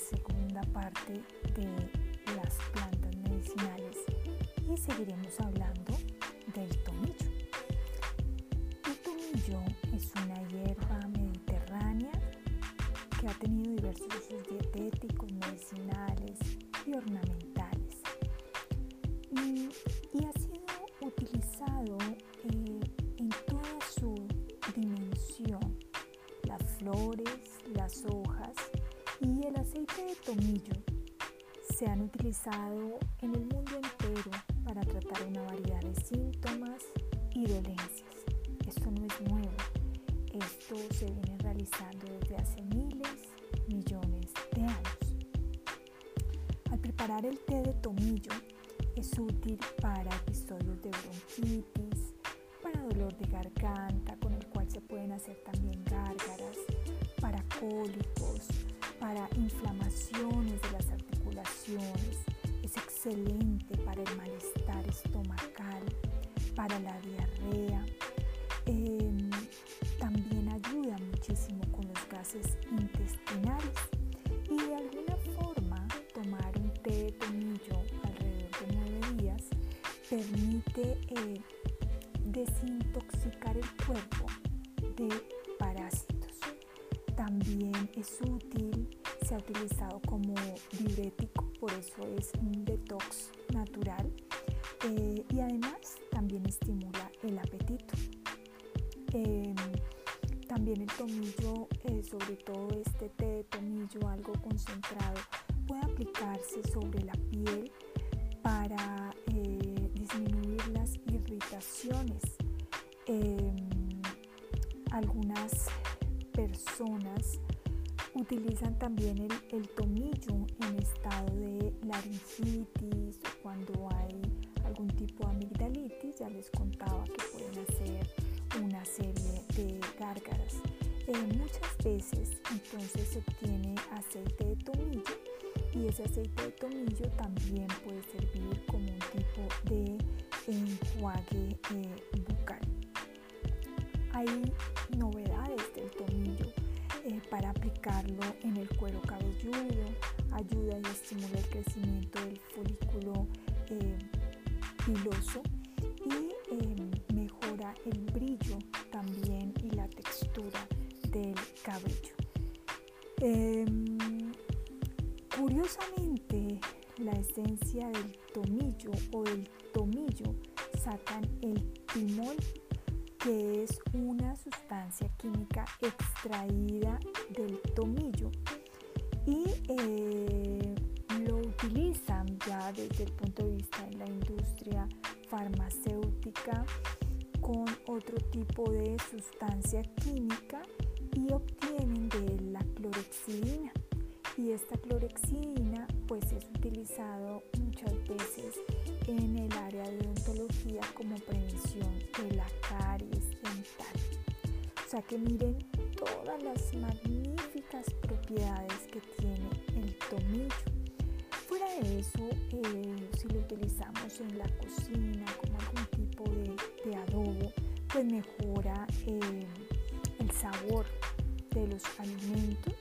segunda parte de las plantas medicinales y seguiremos hablando del tomillo. El tomillo es una hierba mediterránea que ha tenido diversos usos dietéticos, medicinales y ornamentales. Y, ha sido utilizado eh, en toda su dimensión, las flores, aceite de tomillo se han utilizado en el mundo entero para tratar una variedad de síntomas y dolencias. Esto no es nuevo, esto se viene realizando desde hace miles, millones de años. Al preparar el té de tomillo es útil para episodios de bronquitis, para dolor de garganta, con el cual se pueden hacer también gárgaras, para cólicos, para inflamaciones de las articulaciones, es excelente para el malestar estomacal, para la diarrea. Em, también ayuda muchísimo con los gases intestinales y de alguna forma tomar un té de tomillo alrededor de nueve días permite eh, desintoxicar el cuerpo de parásitos. También es útil, se ha utilizado como diurético, por eso es un detox natural eh, y además también estimula el apetito. Em, también el tomillo, eh, sobre todo este té de tomillo algo concentrado, puede aplicarse sobre la piel para eh, disminuir las irritaciones. Em, algunas personas utilizan también el, tomillo en estado de laringitis o cuando hay algún tipo de amigdalitis. Ya les contaba que pueden hacer una serie de gárgaras. Eh, muchas veces entonces se obtiene aceite de tomillo y ese aceite de tomillo también puede servir como un tipo de enjuague eh, bucal. Hay para aplicarlo en el cuero cabelludo, ayuda y estimula el crecimiento del folículo piloso y mejora el brillo también y la textura del cabello. Em, curiosamente, la esencia del tomillo o del tomillo sacan el timol, que es una sustancia química extraída del tomillo y eh, lo utilizan ya desde el punto de vista de la industria farmacéutica con otro tipo de sustancia química y obtienen de la clorexidina. Y esta clorexidina pues es utilizado muchas veces en el área de odontología como prevención sea que miren todas las magníficas propiedades que tiene el tomillo. Fuera de eso, eh, si lo utilizamos en la cocina como algún tipo de, adobo, pues mejora eh, el sabor de los alimentos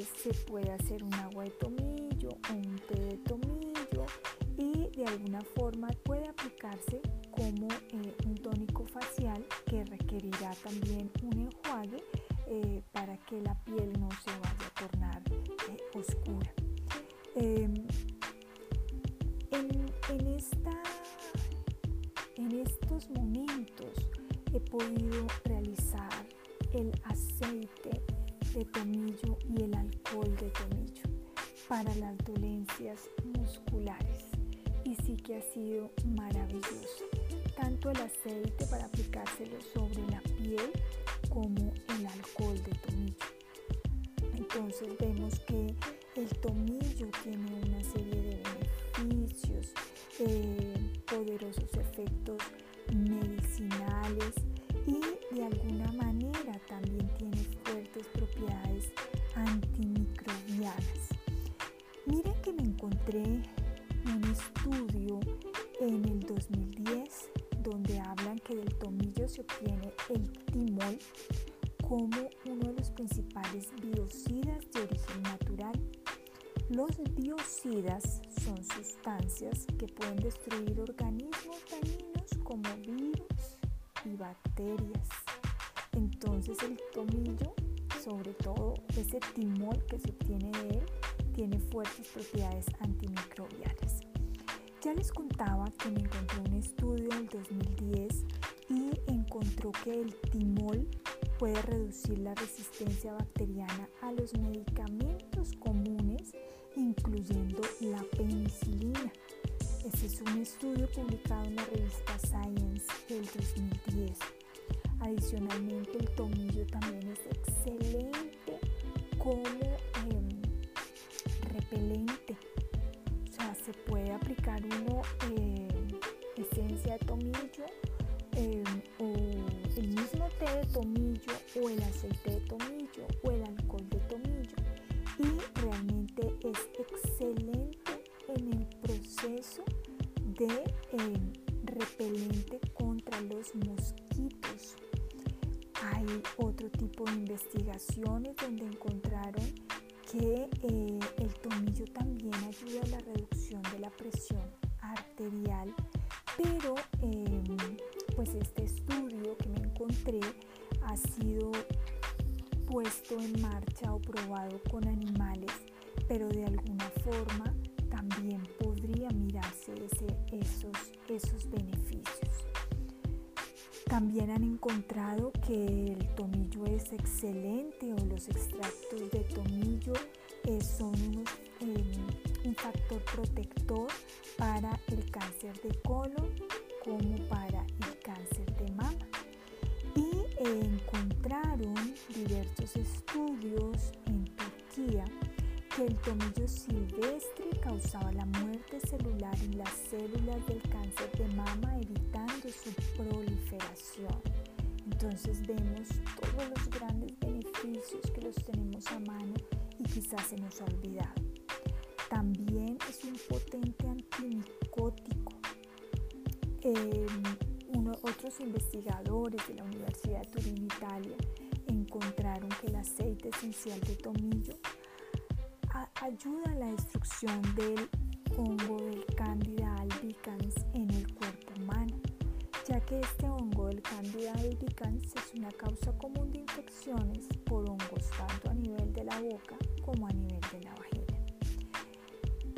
se puede hacer un agua de tomillo o un té de tomillo y de alguna forma puede aplicarse como eh, un tónico facial que requerirá también un enjuague eh, para que la piel no se vaya a tornar oscura. Em, en, esta, en estos momentos he podido realizar el aceite de tomillo y el alcohol de tomillo para las dolencias musculares. Y sí que ha sido maravilloso tanto el aceite para aplicárselo sobre la piel como el alcohol de tomillo. Entonces vemos que el tomillo tiene una serie de beneficios, eh, poderosos efectos medicinales Miren que me encontré un estudio en el 2010 donde hablan que del tomillo se obtiene el timol como uno de los principales biocidas de origen natural. Los biocidas son sustancias que pueden destruir organismos dañinos como virus y bacterias. Entonces el tomillo, sobre todo ese timol que se obtiene de él, tiene fuertes propiedades antimicrobianas. Ya les contaba que me encontré un estudio del 2010 y encontró que el timol puede reducir la resistencia bacteriana a los medicamentos comunes, incluyendo la penicilina. Este es un estudio publicado en la revista Science del 2010. Adicionalmente, el tomillo también es excelente como em, repelente se puede aplicar uno eh, esencia de tomillo eh, o el mismo té de tomillo o el aceite de tomillo o el alcohol de tomillo y realmente es excelente en el proceso de eh, repelente contra los mosquitos. Otro tipo de investigaciones donde encontraron que el tomillo también ayuda a la reducción de la presión arterial, pero em, pues este estudio que me encontré ha sido puesto en marcha o probado con animales, pero de alguna forma también podría mirarse esos, esos beneficios. También han encontrado que el tomillo es excelente o los extractos de tomillo eh, son em, un factor protector para el cáncer de colon como para el cáncer de mama. Y encontraron diversos estudios en Turquía que el tomillo silvestre causaba la muerte celular en las células del cáncer de mama evitando su proliferación. Entonces vemos todos los grandes beneficios que los tenemos a mano y quizás se nos ha olvidado. También es un potente antimicótico. Em, otros investigadores de la Universidad de Turín, Italia, encontraron que el aceite esencial de tomillo ayuda a la destrucción del hongo del Candida albicans en el cuerpo humano, ya que este hongo del Candida albicans es una causa común de infecciones por hongos tanto a nivel de la boca como a nivel de la vagina.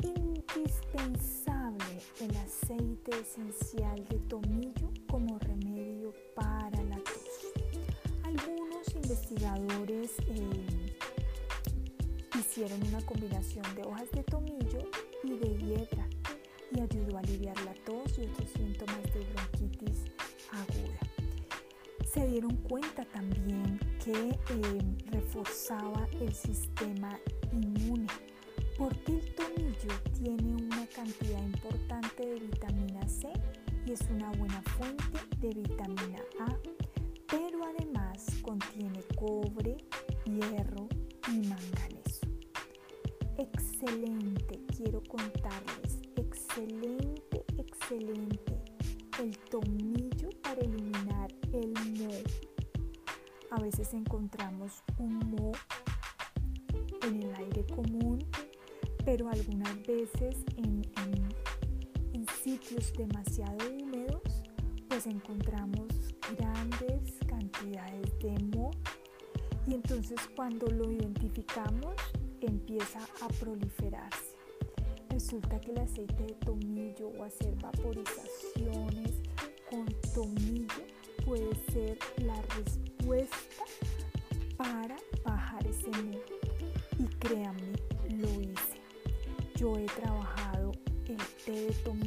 Indispensable el aceite esencial de tomillo como remedio para la tos. Algunos investigadores eh, Hicieron una combinación de hojas de tomillo de hiedra y ayudó a aliviar la tos y otros síntomas de bronquitis aguda. Se dieron cuenta también que eh, reforzaba el sistema inmune porque el tomillo tiene una cantidad importante de vitamina C y es una buena fuente de vitamina A, pero además contiene cobre, hierro contarles, excelente, excelente el tomillo para eliminar el moho. A veces encontramos un moho en el aire común, pero algunas veces en, en sitios demasiado húmedos, pues encontramos grandes cantidades de moho. Y entonces cuando lo identificamos, empieza a proliferarse. Resulta que el aceite de tomillo o hacer vaporizaciones con tomillo puede ser la respuesta para bajar ese moho. Y créanme, lo hice. Yo he trabajado el té de tomillo,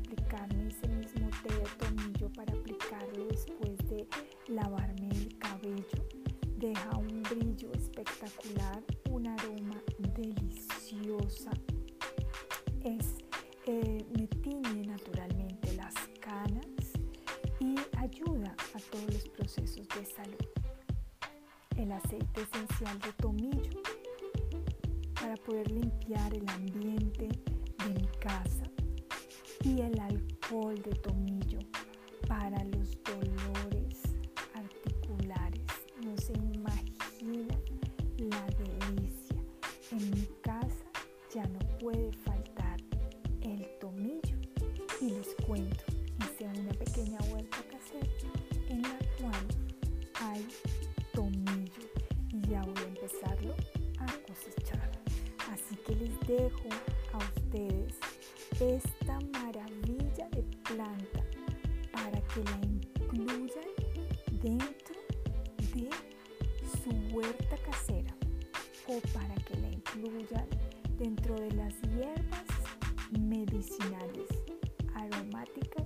aplicarme ese mismo té de tomillo para aplicarlo después de lavarme el cabello. Deja un brillo espectacular, un aroma deliciosa. Es, eh, me tiñe naturalmente las canas y ayuda a todos los procesos de salud. el aceite esencial de tomillo para poder limpiar el ambiente de mi casa y el alcohol de tomillo para los dolores articulares. No se imagina la delicia. En mi casa ya no puede faltar el tomillo. Y les cuento, hice una pequeña huerta casera en la cual hay tomillo y ya voy a empezarlo a cosechar. Así que les dejo a ustedes esta casera o para que la incluyan dentro de las hierbas medicinales aromáticas